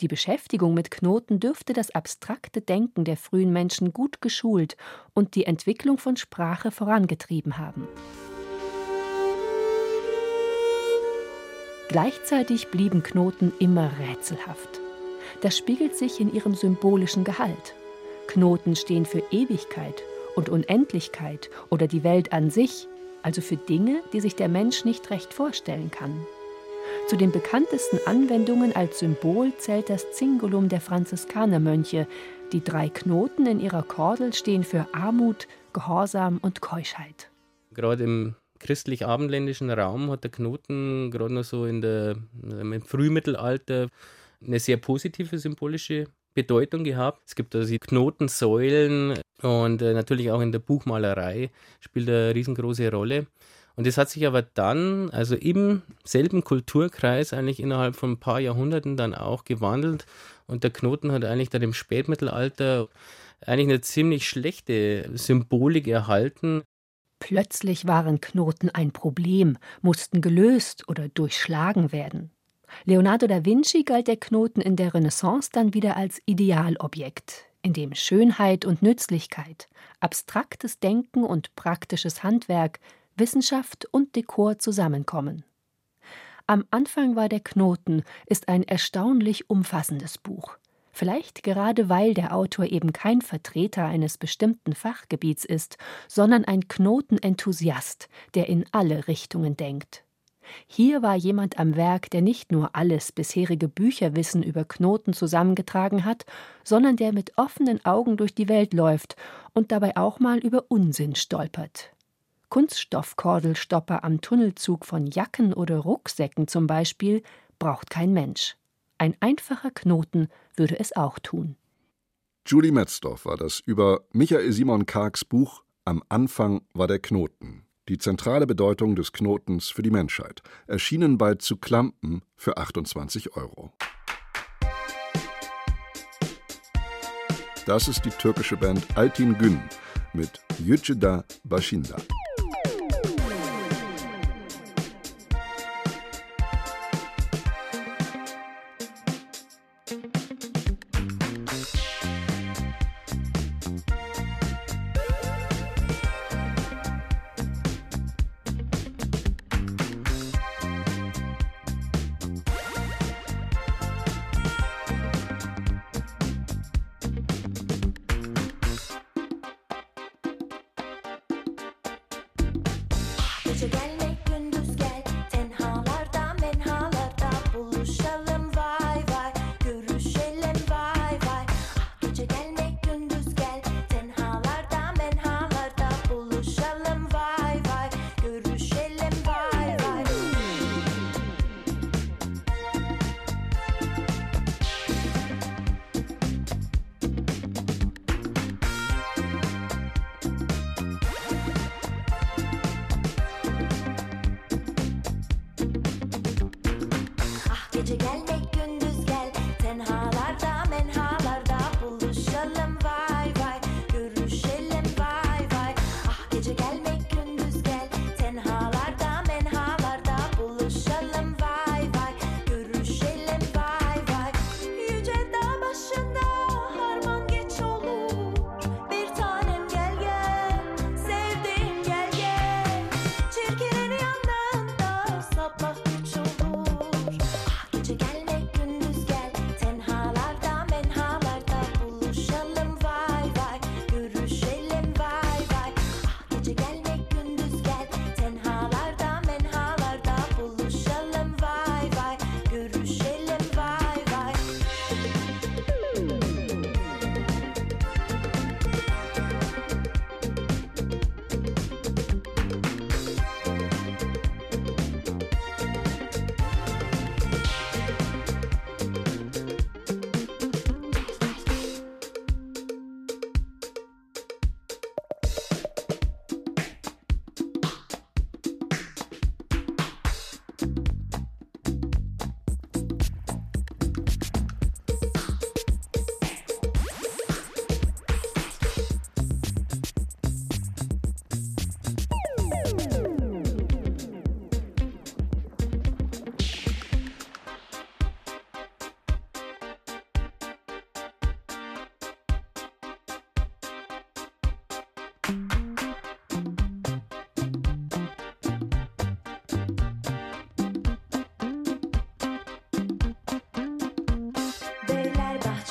Die Beschäftigung mit Knoten dürfte das abstrakte Denken der frühen Menschen gut geschult und die Entwicklung von Sprache vorangetrieben haben. Gleichzeitig blieben Knoten immer rätselhaft. Das spiegelt sich in ihrem symbolischen Gehalt. Knoten stehen für Ewigkeit und Unendlichkeit oder die Welt an sich, also für Dinge, die sich der Mensch nicht recht vorstellen kann. Zu den bekanntesten Anwendungen als Symbol zählt das Zingulum der Franziskanermönche. Die drei Knoten in ihrer Kordel stehen für Armut, Gehorsam und Keuschheit. Gerade im christlich-abendländischen Raum hat der Knoten gerade noch so in der, im Frühmittelalter eine sehr positive symbolische Bedeutung gehabt. Es gibt also die Knotensäulen und äh, natürlich auch in der Buchmalerei spielt eine riesengroße Rolle. Und das hat sich aber dann, also im selben Kulturkreis, eigentlich innerhalb von ein paar Jahrhunderten dann auch gewandelt. Und der Knoten hat eigentlich dann im Spätmittelalter eigentlich eine ziemlich schlechte Symbolik erhalten. Plötzlich waren Knoten ein Problem, mussten gelöst oder durchschlagen werden. Leonardo da Vinci galt der Knoten in der Renaissance dann wieder als Idealobjekt, in dem Schönheit und Nützlichkeit, abstraktes Denken und praktisches Handwerk, Wissenschaft und Dekor zusammenkommen. Am Anfang war der Knoten ist ein erstaunlich umfassendes Buch. Vielleicht gerade weil der Autor eben kein Vertreter eines bestimmten Fachgebiets ist, sondern ein Knotenenthusiast, der in alle Richtungen denkt. Hier war jemand am Werk, der nicht nur alles bisherige Bücherwissen über Knoten zusammengetragen hat, sondern der mit offenen Augen durch die Welt läuft und dabei auch mal über Unsinn stolpert. Kunststoffkordelstopper am Tunnelzug von Jacken oder Rucksäcken zum Beispiel braucht kein Mensch. Ein einfacher Knoten würde es auch tun. Julie Metzdorf war das über Michael Simon Kargs Buch Am Anfang war der Knoten. Die zentrale Bedeutung des Knotens für die Menschheit. Erschienen bei Zu Klampen für 28 Euro. Das ist die türkische Band Altin Gün mit Yüceda Bashinda.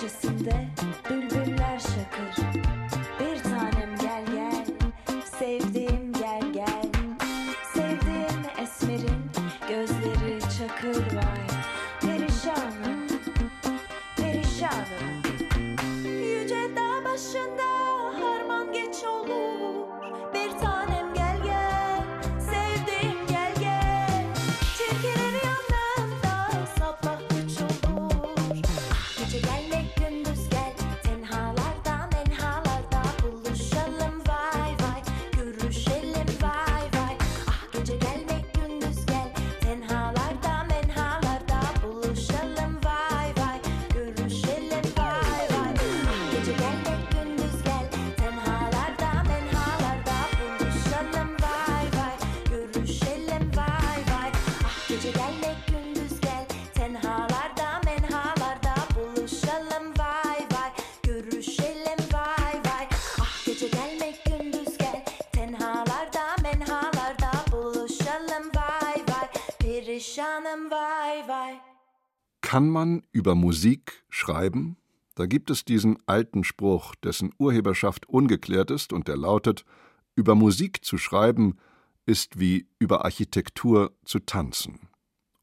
Bahçesinde bülbüller şakır. Bir tanem gel gel sevdiğim gel gel. Sevdiğim esmerin gözleri çakır Kann man über Musik schreiben? Da gibt es diesen alten Spruch, dessen Urheberschaft ungeklärt ist und der lautet: Über Musik zu schreiben ist wie über Architektur zu tanzen.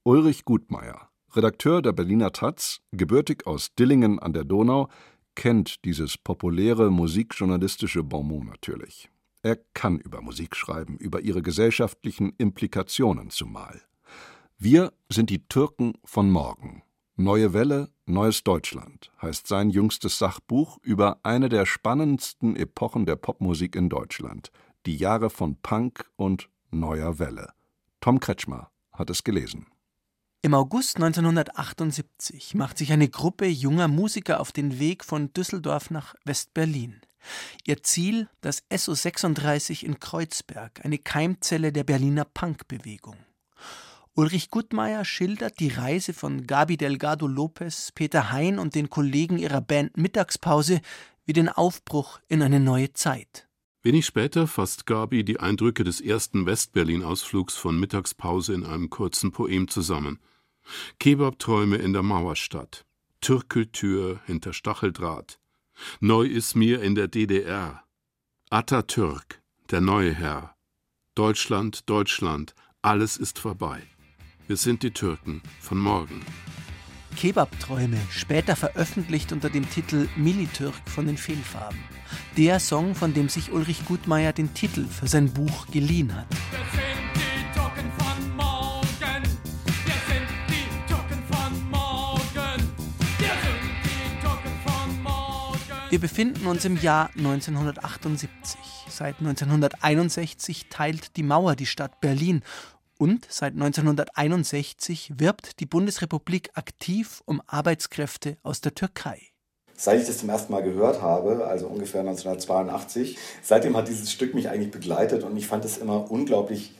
Ulrich Gutmeier, Redakteur der Berliner Taz, gebürtig aus Dillingen an der Donau, kennt dieses populäre musikjournalistische Bonmot natürlich. Er kann über Musik schreiben, über ihre gesellschaftlichen Implikationen zumal. Wir sind die Türken von morgen. Neue Welle, neues Deutschland heißt sein jüngstes Sachbuch über eine der spannendsten Epochen der Popmusik in Deutschland, die Jahre von Punk und neuer Welle. Tom Kretschmer hat es gelesen. Im August 1978 macht sich eine Gruppe junger Musiker auf den Weg von Düsseldorf nach West-Berlin. Ihr Ziel das SO 36 in Kreuzberg, eine Keimzelle der Berliner Punkbewegung. Ulrich Gutmeier schildert die Reise von Gabi Delgado Lopez, Peter Hein und den Kollegen ihrer Band Mittagspause wie den Aufbruch in eine neue Zeit. Wenig später fasst Gabi die Eindrücke des ersten Westberlin-Ausflugs von Mittagspause in einem kurzen Poem zusammen. Kebabträume in der Mauerstadt, Türkeltür hinter Stacheldraht. Neu ist mir in der DDR. Atatürk, der neue Herr. Deutschland, Deutschland, alles ist vorbei. Wir sind die Türken von morgen. Kebabträume, später veröffentlicht unter dem Titel Militürk von den Fehlfarben. Der Song, von dem sich Ulrich Gutmeier den Titel für sein Buch geliehen hat. Wir befinden uns im Jahr 1978. Seit 1961 teilt die Mauer die Stadt Berlin und seit 1961 wirbt die Bundesrepublik aktiv um Arbeitskräfte aus der Türkei. Seit ich das zum ersten Mal gehört habe, also ungefähr 1982, seitdem hat dieses Stück mich eigentlich begleitet und ich fand es immer unglaublich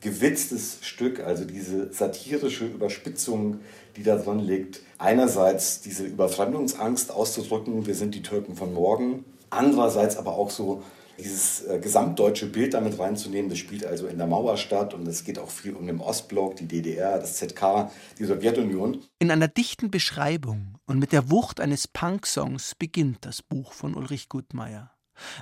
gewitztes Stück, also diese satirische Überspitzung, die da drin liegt. Einerseits diese Überfremdungsangst auszudrücken, wir sind die Türken von morgen. Andererseits aber auch so dieses äh, gesamtdeutsche Bild damit reinzunehmen. Das spielt also in der Mauer statt und es geht auch viel um den Ostblock, die DDR, das ZK, die Sowjetunion. In einer dichten Beschreibung und mit der Wucht eines Punksongs beginnt das Buch von Ulrich Gutmeier.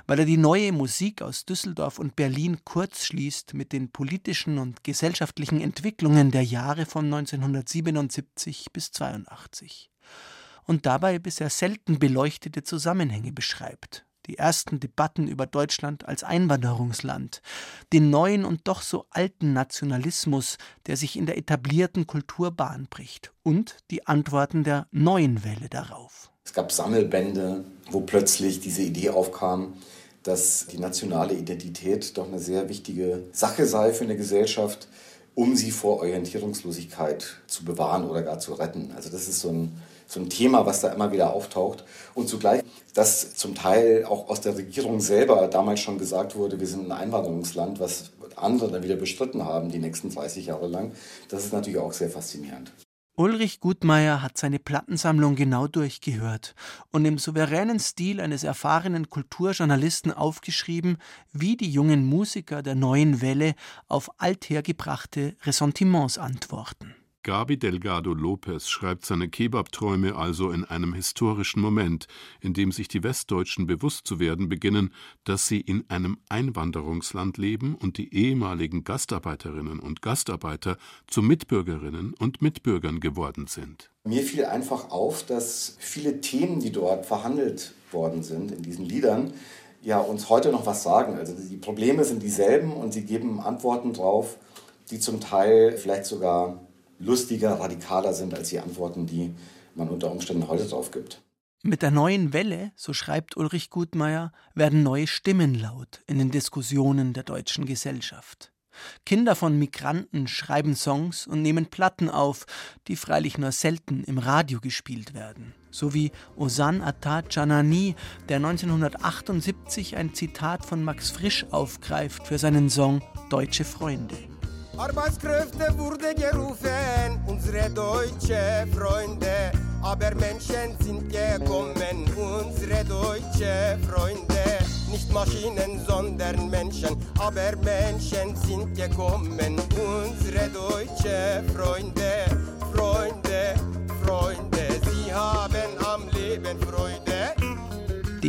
Weil er die neue Musik aus Düsseldorf und Berlin kurz schließt mit den politischen und gesellschaftlichen Entwicklungen der Jahre von 1977 bis 82 und dabei bisher selten beleuchtete Zusammenhänge beschreibt, die ersten Debatten über Deutschland als Einwanderungsland, den neuen und doch so alten Nationalismus, der sich in der etablierten Kultur Bahn bricht, und die Antworten der neuen Welle darauf. Es gab Sammelbände, wo plötzlich diese Idee aufkam, dass die nationale Identität doch eine sehr wichtige Sache sei für eine Gesellschaft, um sie vor Orientierungslosigkeit zu bewahren oder gar zu retten. Also das ist so ein, so ein Thema, was da immer wieder auftaucht. Und zugleich, dass zum Teil auch aus der Regierung selber damals schon gesagt wurde, wir sind ein Einwanderungsland, was andere dann wieder bestritten haben, die nächsten 30 Jahre lang. Das ist natürlich auch sehr faszinierend. Ulrich Gutmeier hat seine Plattensammlung genau durchgehört und im souveränen Stil eines erfahrenen Kulturjournalisten aufgeschrieben, wie die jungen Musiker der neuen Welle auf althergebrachte Ressentiments antworten. Gabi Delgado Lopez schreibt seine Kebab-Träume also in einem historischen Moment, in dem sich die Westdeutschen bewusst zu werden beginnen, dass sie in einem Einwanderungsland leben und die ehemaligen Gastarbeiterinnen und Gastarbeiter zu Mitbürgerinnen und Mitbürgern geworden sind. Mir fiel einfach auf, dass viele Themen, die dort verhandelt worden sind in diesen Liedern, ja uns heute noch was sagen. Also die Probleme sind dieselben und sie geben Antworten drauf, die zum Teil vielleicht sogar lustiger, radikaler sind als die Antworten, die man unter Umständen heute drauf gibt. Mit der neuen Welle, so schreibt Ulrich Gutmeier, werden neue Stimmen laut in den Diskussionen der deutschen Gesellschaft. Kinder von Migranten schreiben Songs und nehmen Platten auf, die freilich nur selten im Radio gespielt werden. So wie Osan Atta Janani, der 1978 ein Zitat von Max Frisch aufgreift für seinen Song Deutsche Freunde. Arbeitskräfte wurde gerufen, unsere deutsche Freunde. Aber Menschen sind gekommen, unsere deutsche Freunde. Nicht Maschinen, sondern Menschen. Aber Menschen sind gekommen, unsere deutsche Freunde. Freunde, Freunde, sie haben am Leben.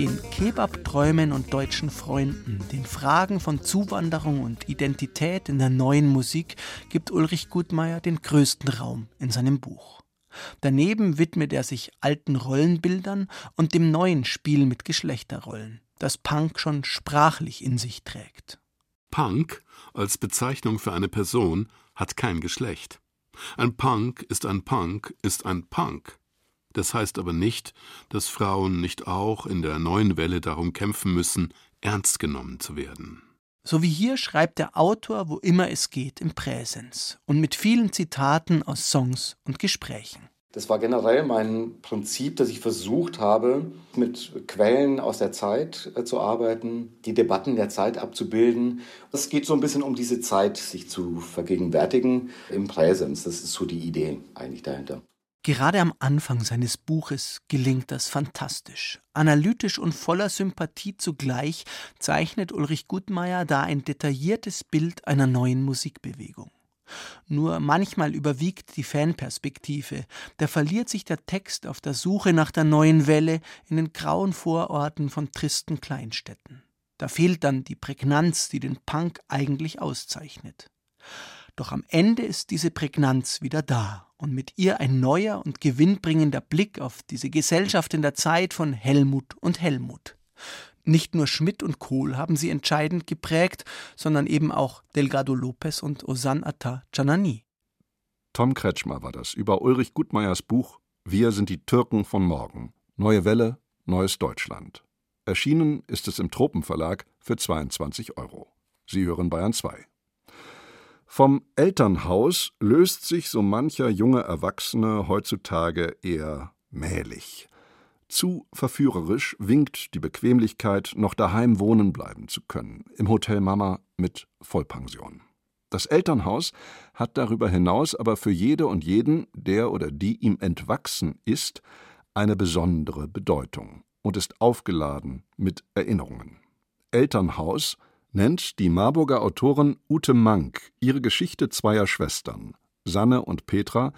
Den Kebab-Träumen und deutschen Freunden, den Fragen von Zuwanderung und Identität in der neuen Musik gibt Ulrich Gutmeier den größten Raum in seinem Buch. Daneben widmet er sich alten Rollenbildern und dem neuen Spiel mit Geschlechterrollen, das Punk schon sprachlich in sich trägt. Punk als Bezeichnung für eine Person hat kein Geschlecht. Ein Punk ist ein Punk ist ein Punk. Das heißt aber nicht, dass Frauen nicht auch in der neuen Welle darum kämpfen müssen, ernst genommen zu werden. So wie hier schreibt der Autor, wo immer es geht, im Präsens und mit vielen Zitaten aus Songs und Gesprächen. Das war generell mein Prinzip, dass ich versucht habe, mit Quellen aus der Zeit äh, zu arbeiten, die Debatten der Zeit abzubilden. Es geht so ein bisschen um diese Zeit, sich zu vergegenwärtigen im Präsens. Das ist so die Idee eigentlich dahinter. Gerade am Anfang seines Buches gelingt das fantastisch. Analytisch und voller Sympathie zugleich zeichnet Ulrich Gutmeier da ein detailliertes Bild einer neuen Musikbewegung. Nur manchmal überwiegt die Fanperspektive, da verliert sich der Text auf der Suche nach der neuen Welle in den grauen Vororten von tristen Kleinstädten. Da fehlt dann die Prägnanz, die den Punk eigentlich auszeichnet. Doch am Ende ist diese Prägnanz wieder da und mit ihr ein neuer und gewinnbringender Blick auf diese Gesellschaft in der Zeit von Helmut und Helmut. Nicht nur Schmidt und Kohl haben sie entscheidend geprägt, sondern eben auch Delgado Lopez und Osan Atta Canani. Tom Kretschmer war das über Ulrich Gutmeyers Buch Wir sind die Türken von morgen. Neue Welle, neues Deutschland. Erschienen ist es im Tropenverlag für 22 Euro. Sie hören Bayern 2. Vom Elternhaus löst sich so mancher junge Erwachsene heutzutage eher mählich. Zu verführerisch winkt die Bequemlichkeit, noch daheim wohnen bleiben zu können, im Hotel Mama mit Vollpension. Das Elternhaus hat darüber hinaus aber für jede und jeden, der oder die ihm entwachsen ist, eine besondere Bedeutung und ist aufgeladen mit Erinnerungen. Elternhaus nennt die Marburger Autorin Ute Mank ihre Geschichte zweier Schwestern, Sanne und Petra,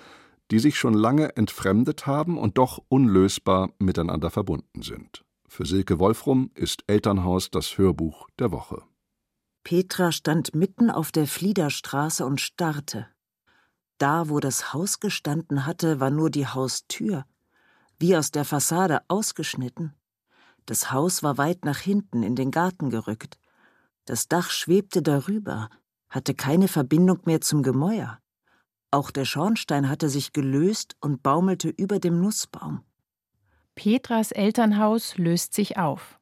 die sich schon lange entfremdet haben und doch unlösbar miteinander verbunden sind. Für Silke Wolfrum ist Elternhaus das Hörbuch der Woche. Petra stand mitten auf der Fliederstraße und starrte. Da, wo das Haus gestanden hatte, war nur die Haustür, wie aus der Fassade ausgeschnitten. Das Haus war weit nach hinten in den Garten gerückt. Das Dach schwebte darüber, hatte keine Verbindung mehr zum Gemäuer. Auch der Schornstein hatte sich gelöst und baumelte über dem Nussbaum. Petras Elternhaus löst sich auf.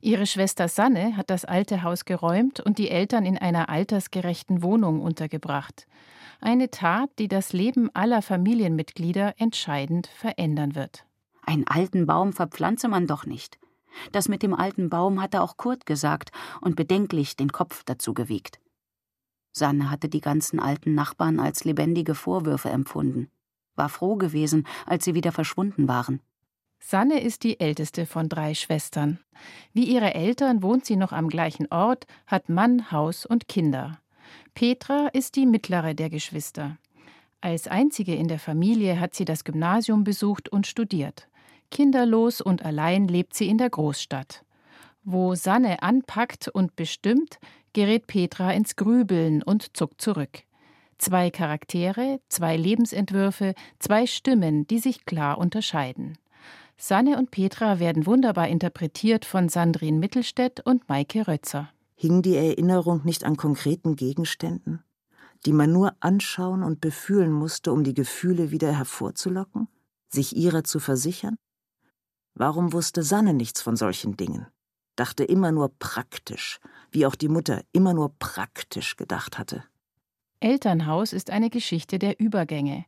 Ihre Schwester Sanne hat das alte Haus geräumt und die Eltern in einer altersgerechten Wohnung untergebracht. Eine Tat, die das Leben aller Familienmitglieder entscheidend verändern wird. Einen alten Baum verpflanze man doch nicht. Das mit dem alten Baum hatte auch Kurt gesagt und bedenklich den Kopf dazu gewiegt. Sanne hatte die ganzen alten Nachbarn als lebendige Vorwürfe empfunden, war froh gewesen, als sie wieder verschwunden waren. Sanne ist die älteste von drei Schwestern. Wie ihre Eltern wohnt sie noch am gleichen Ort, hat Mann, Haus und Kinder. Petra ist die mittlere der Geschwister. Als einzige in der Familie hat sie das Gymnasium besucht und studiert. Kinderlos und allein lebt sie in der Großstadt. Wo Sanne anpackt und bestimmt, gerät Petra ins Grübeln und zuckt zurück. Zwei Charaktere, zwei Lebensentwürfe, zwei Stimmen, die sich klar unterscheiden. Sanne und Petra werden wunderbar interpretiert von Sandrine Mittelstädt und Maike Rötzer. Hing die Erinnerung nicht an konkreten Gegenständen, die man nur anschauen und befühlen musste, um die Gefühle wieder hervorzulocken, sich ihrer zu versichern? Warum wusste Sanne nichts von solchen Dingen? Dachte immer nur praktisch, wie auch die Mutter immer nur praktisch gedacht hatte. Elternhaus ist eine Geschichte der Übergänge.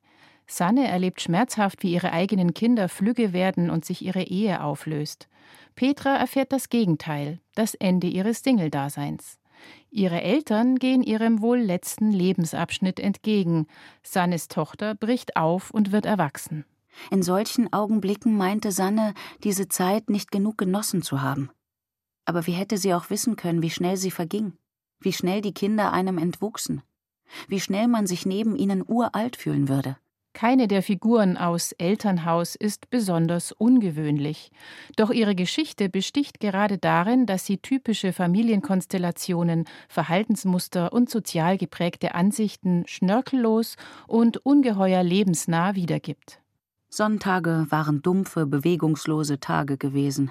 Sanne erlebt schmerzhaft, wie ihre eigenen Kinder flügge werden und sich ihre Ehe auflöst. Petra erfährt das Gegenteil, das Ende ihres Single-Daseins. Ihre Eltern gehen ihrem wohl letzten Lebensabschnitt entgegen. Sannes Tochter bricht auf und wird erwachsen. In solchen Augenblicken meinte Sanne, diese Zeit nicht genug genossen zu haben. Aber wie hätte sie auch wissen können, wie schnell sie verging, wie schnell die Kinder einem entwuchsen, wie schnell man sich neben ihnen uralt fühlen würde. Keine der Figuren aus Elternhaus ist besonders ungewöhnlich. Doch ihre Geschichte besticht gerade darin, dass sie typische Familienkonstellationen, Verhaltensmuster und sozial geprägte Ansichten schnörkellos und ungeheuer lebensnah wiedergibt. Sonntage waren dumpfe, bewegungslose Tage gewesen.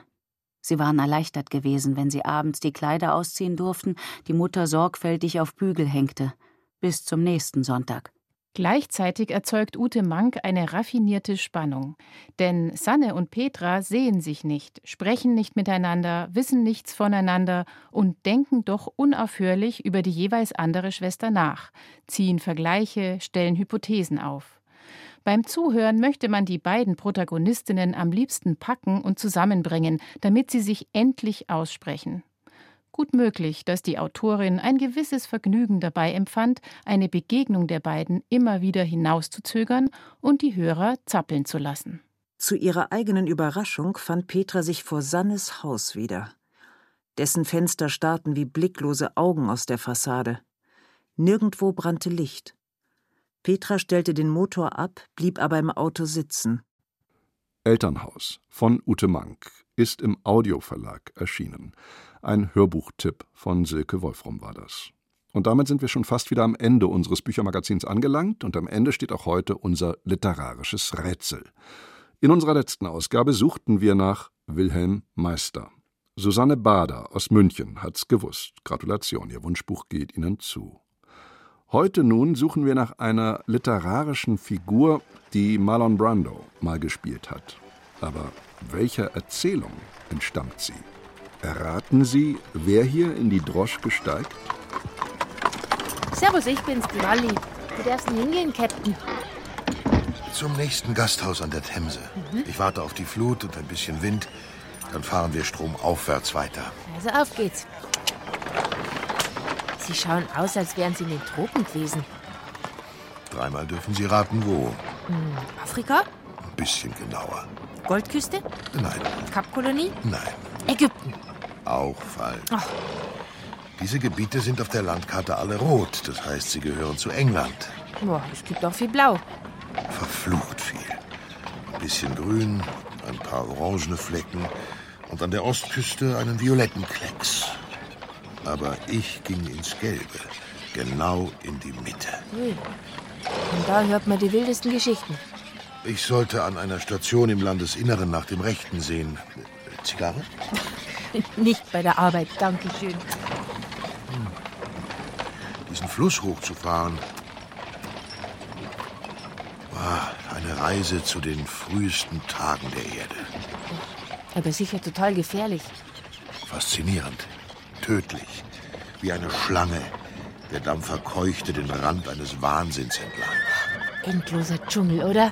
Sie waren erleichtert gewesen, wenn sie abends die Kleider ausziehen durften, die Mutter sorgfältig auf Bügel hängte. Bis zum nächsten Sonntag. Gleichzeitig erzeugt Ute Mank eine raffinierte Spannung. Denn Sanne und Petra sehen sich nicht, sprechen nicht miteinander, wissen nichts voneinander und denken doch unaufhörlich über die jeweils andere Schwester nach, ziehen Vergleiche, stellen Hypothesen auf. Beim Zuhören möchte man die beiden Protagonistinnen am liebsten packen und zusammenbringen, damit sie sich endlich aussprechen. Gut möglich, dass die Autorin ein gewisses Vergnügen dabei empfand, eine Begegnung der beiden immer wieder hinauszuzögern und die Hörer zappeln zu lassen. Zu ihrer eigenen Überraschung fand Petra sich vor Sannes Haus wieder. Dessen Fenster starrten wie blicklose Augen aus der Fassade. Nirgendwo brannte Licht. Petra stellte den Motor ab, blieb aber im Auto sitzen. Elternhaus von Ute Mank ist im Audioverlag erschienen. Ein Hörbuchtipp von Silke Wolfram war das. Und damit sind wir schon fast wieder am Ende unseres Büchermagazins angelangt und am Ende steht auch heute unser literarisches Rätsel. In unserer letzten Ausgabe suchten wir nach Wilhelm Meister. Susanne Bader aus München hat's gewusst. Gratulation, Ihr Wunschbuch geht Ihnen zu. Heute nun suchen wir nach einer literarischen Figur, die Marlon Brando mal gespielt hat. Aber welcher Erzählung entstammt sie? Erraten Sie, wer hier in die Droschke steigt? Servus, ich bin's, die Wally. Du darfst nicht hingehen, Captain. Zum nächsten Gasthaus an der Themse. Ich warte auf die Flut und ein bisschen Wind. Dann fahren wir stromaufwärts weiter. Also auf geht's. Sie schauen aus, als wären sie in den Tropen gewesen. Dreimal dürfen Sie raten, wo. Hm, Afrika? Ein bisschen genauer. Goldküste? Nein, Kapkolonie? nein, Ägypten. auch falsch. Ach. Diese Gebiete sind auf der Landkarte alle rot. Das heißt, sie gehören zu England. Boah, es gibt auch viel Blau. Verflucht viel. Ein bisschen grün, ein paar orangene Flecken und an der Ostküste einen violetten Klecks. Aber ich ging ins Gelbe, genau in die Mitte. Ui. Und da hört man die wildesten Geschichten. Ich sollte an einer Station im Landesinneren nach dem Rechten sehen. Zigarre? Nicht bei der Arbeit, Dankeschön. Diesen Fluss hochzufahren. War eine Reise zu den frühesten Tagen der Erde. Aber sicher total gefährlich. Faszinierend, tödlich, wie eine Schlange. Der Dampfer keuchte den Rand eines Wahnsinns entlang. Endloser Dschungel, oder?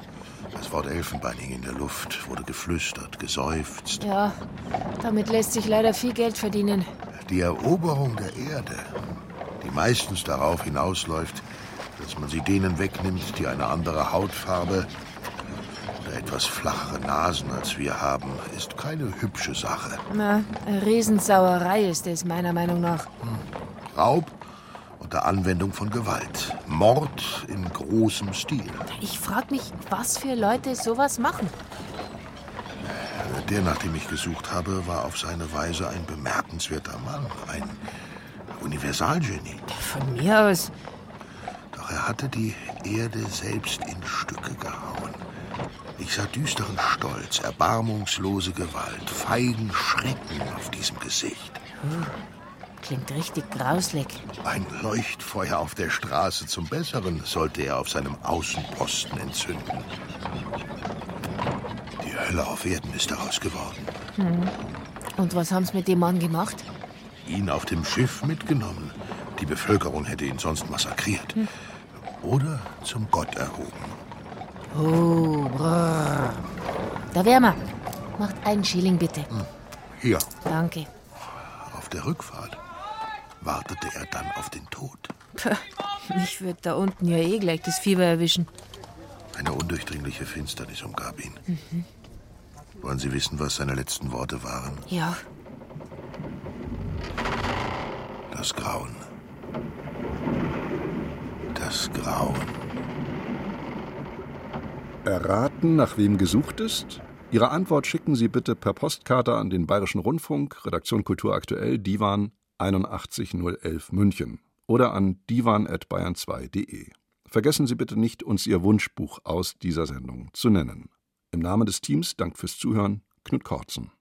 Das Wort Elfenbein hing in der Luft, wurde geflüstert, geseufzt. Ja, damit lässt sich leider viel Geld verdienen. Die Eroberung der Erde, die meistens darauf hinausläuft, dass man sie denen wegnimmt, die eine andere Hautfarbe etwas flachere Nasen als wir haben, ist keine hübsche Sache. Na, Riesensauerei ist es, meiner Meinung nach. Raub unter Anwendung von Gewalt. Mord in großem Stil. Ich frag mich, was für Leute sowas machen. Der, nach dem ich gesucht habe, war auf seine Weise ein bemerkenswerter Mann, ein Universalgenie. Von mir aus. Doch er hatte die Erde selbst in Stücke gehauen. Ich sah düsteren Stolz, erbarmungslose Gewalt, feigen Schrecken auf diesem Gesicht. Hm, Klingt richtig grauslig. Ein Leuchtfeuer auf der Straße zum Besseren sollte er auf seinem Außenposten entzünden. Die Hölle auf Erden ist daraus geworden. Hm. Und was haben sie mit dem Mann gemacht? Ihn auf dem Schiff mitgenommen. Die Bevölkerung hätte ihn sonst massakriert. Oder zum Gott erhoben. Oh, brrr. Da wär wir. Macht einen Schilling bitte. Hier, Danke. auf der Rückfahrt, wartete er dann auf den Tod. Puh, mich wird da unten ja eh gleich das Fieber erwischen. Eine undurchdringliche Finsternis umgab ihn. Mhm. Wollen Sie wissen, was seine letzten Worte waren? Ja, Das Grauen. Das Grauen. Erraten, nach wem gesucht ist? Ihre Antwort schicken Sie bitte per Postkarte an den Bayerischen Rundfunk, Redaktion Kultur aktuell, Divan 81011 München oder an divan.bayern2.de. Vergessen Sie bitte nicht, uns Ihr Wunschbuch aus dieser Sendung zu nennen. Im Namen des Teams Dank fürs Zuhören, Knut Kortzen.